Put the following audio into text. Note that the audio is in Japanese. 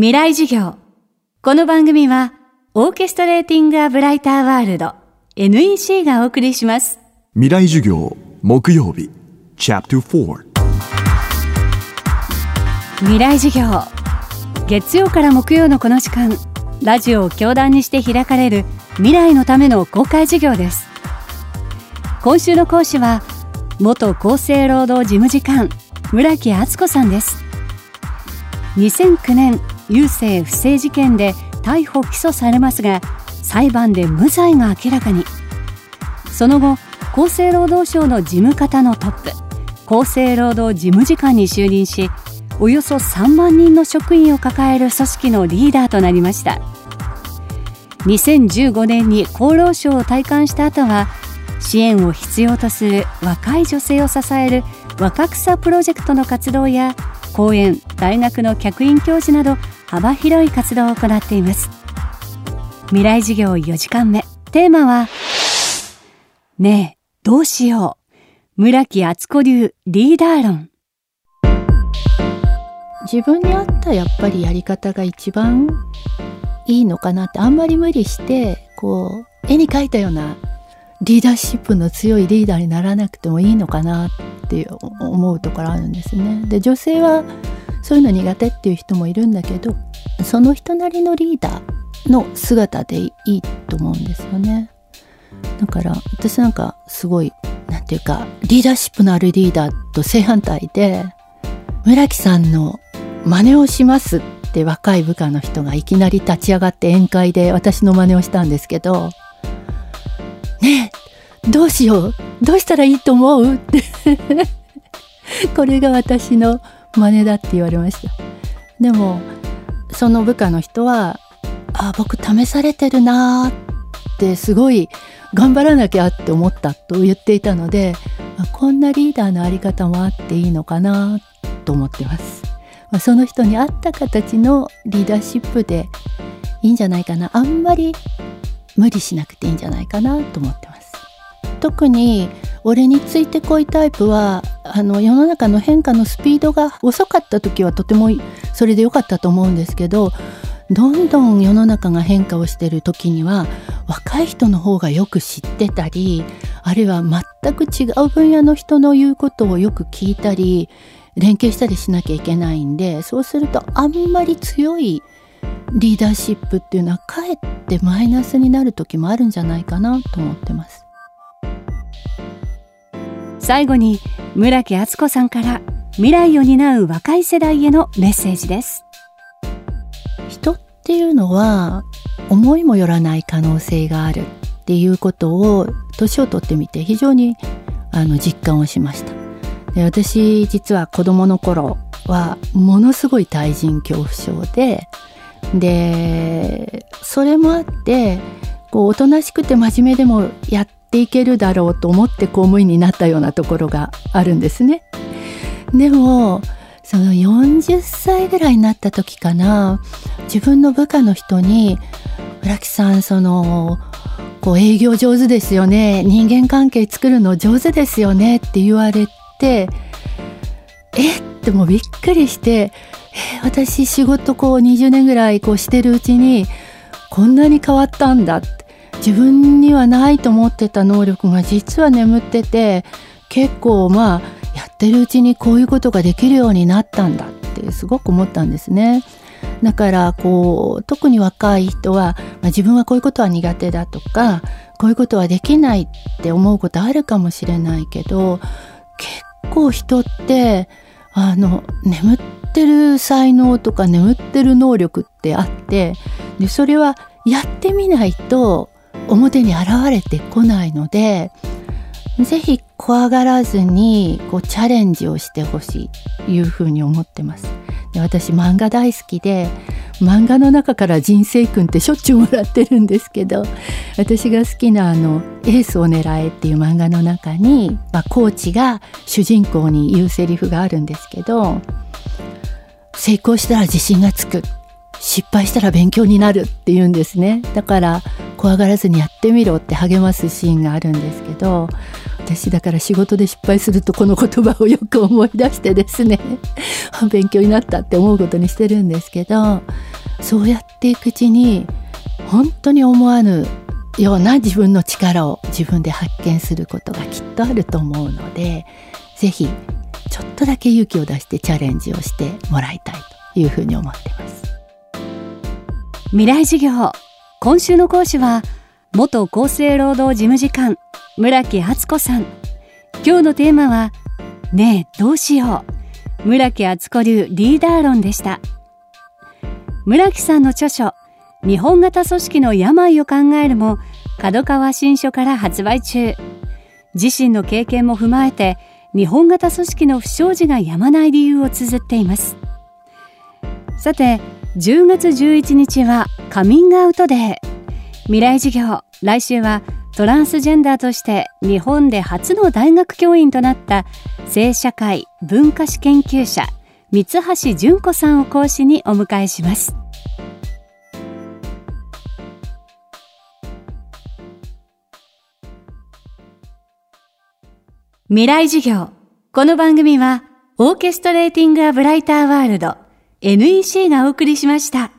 未来授業。この番組は、オーケストレーティング・ア・ブライター・ワールド NEC がお送りします。未来授業木曜日 Chapter 4未来授業。月曜から木曜のこの時間、ラジオを教壇にして開かれる未来のための公開授業です。今週の講師は、元厚生労働事務次官、村木敦子さんです。2009年、郵政不正事件で逮捕・起訴されますが、裁判で無罪が明らかに。その後、厚生労働省の事務方のトップ、厚生労働事務次官に就任し、およそ3万人の職員を抱える組織のリーダーとなりました2015年に厚労省を退官した後は支援を必要とする若い女性を支える若草プロジェクトの活動や講演大学の客員教授など幅広い活動を行っています。未来授業4時間目。テーマはねえどうしよう。村木敦子流リーダー論。自分に合ったやっぱりやり方が一番いいのかなってあんまり無理してこう絵に描いたようなリーダーシップの強いリーダーにならなくてもいいのかなって思うところあるんですね。で女性はそういうの苦手っていう人もいるんだけどその人なりのリーダーの姿でいいと思うんですよね。だから私なんかすごいなんていうかリーダーシップのあるリーダーと正反対で村木さんの真似をしますって若い部下の人がいきなり立ち上がって宴会で私の真似をしたんですけどねえどうしようどうしたらいいと思う？って これが私の真似だって言われました。でもその部下の人はあ僕試されてるなってすごい頑張らなきゃって思ったと言っていたのでこんなリーダーのあり方もあっていいのかなと思ってます。その人に合った形のリーダーシップでいいんじゃないかな。あんまり無理しなくていいんじゃないかなと思ってます。特に俺についてこいタイプはあの世の中の変化のスピードが遅かった時はとてもそれで良かったと思うんですけどどんどん世の中が変化をしてる時には若い人の方がよく知ってたりあるいは全く違う分野の人の言うことをよく聞いたり連携したりしなきゃいけないんでそうするとあんまり強いリーダーシップっていうのはかえってマイナスになる時もあるんじゃないかなと思ってます。最後に村木敦子さんから未来を担う若い世代へのメッセージです。人っていうのは思いもよらない可能性があるっていうことを年を取ってみて非常にあの実感をしました。で私実は子供の頃はものすごい対人恐怖症ででそれもあってこうおとなしくて真面目でもやっていけるだろうと思って公務員になったようなところがあるんですね。でもその40歳ぐらいになった時かな自分の部下の人に「村木さんそのこう営業上手ですよね人間関係作るの上手ですよね」って言われてえっ？てもうびっくりしてえ私仕事こう20年ぐらいこうしてるうちにこんなに変わったんだって自分にはないと思ってた能力が実は眠ってて結構まあやってるうちにこういうことができるようになったんだってすごく思ったんですね。だからこう特に若い人は、まあ、自分はこういうことは苦手だとかこういうことはできないって思うことあるかもしれないけど結構人ってあの眠ってる才能とか眠ってる能力ってあってでそれはやってみないと表に現れてこないのでぜひ怖がらずにこうチャレンジをしてほしいというふうに思ってます。で私漫画大好きで漫画の中から人生訓ってしょっちゅうもらってるんですけど私が好きなあの「エースを狙え」っていう漫画の中に、まあ、コーチが主人公に言うセリフがあるんですけど成功したら自信がつく失敗したら勉強になるって言うんですねだから怖がらずにやってみろって励ますシーンがあるんですけど私だから仕事で失敗するとこの言葉をよく思い出してですね勉強になったって思うことにしてるんですけどそうやっていくうちに本当に思わぬような自分の力を自分で発見することがきっとあると思うので是非ちょっとだけ勇気を出してチャレンジをしてもらいたいというふうに思ってます。未来授業。今週の講師は元厚生労働事務次官村木敦子さん。今日のテーマはねえどうしよう。村木敦子流リーダー論でした。村木さんの著書日本型組織の病を考えるも角川新書から発売中。自身の経験も踏まえて日本型組織の不祥事がやまない理由を綴っています。さて10月11日はカミングアウトデー未来授業来週はトランスジェンダーとして日本で初の大学教員となった性社会文化史研究者三橋純子さんを講師にお迎えします。未来授業。この番組はオーケストレーティング・ア・ブライター・ワールド。NEC がお送りしました。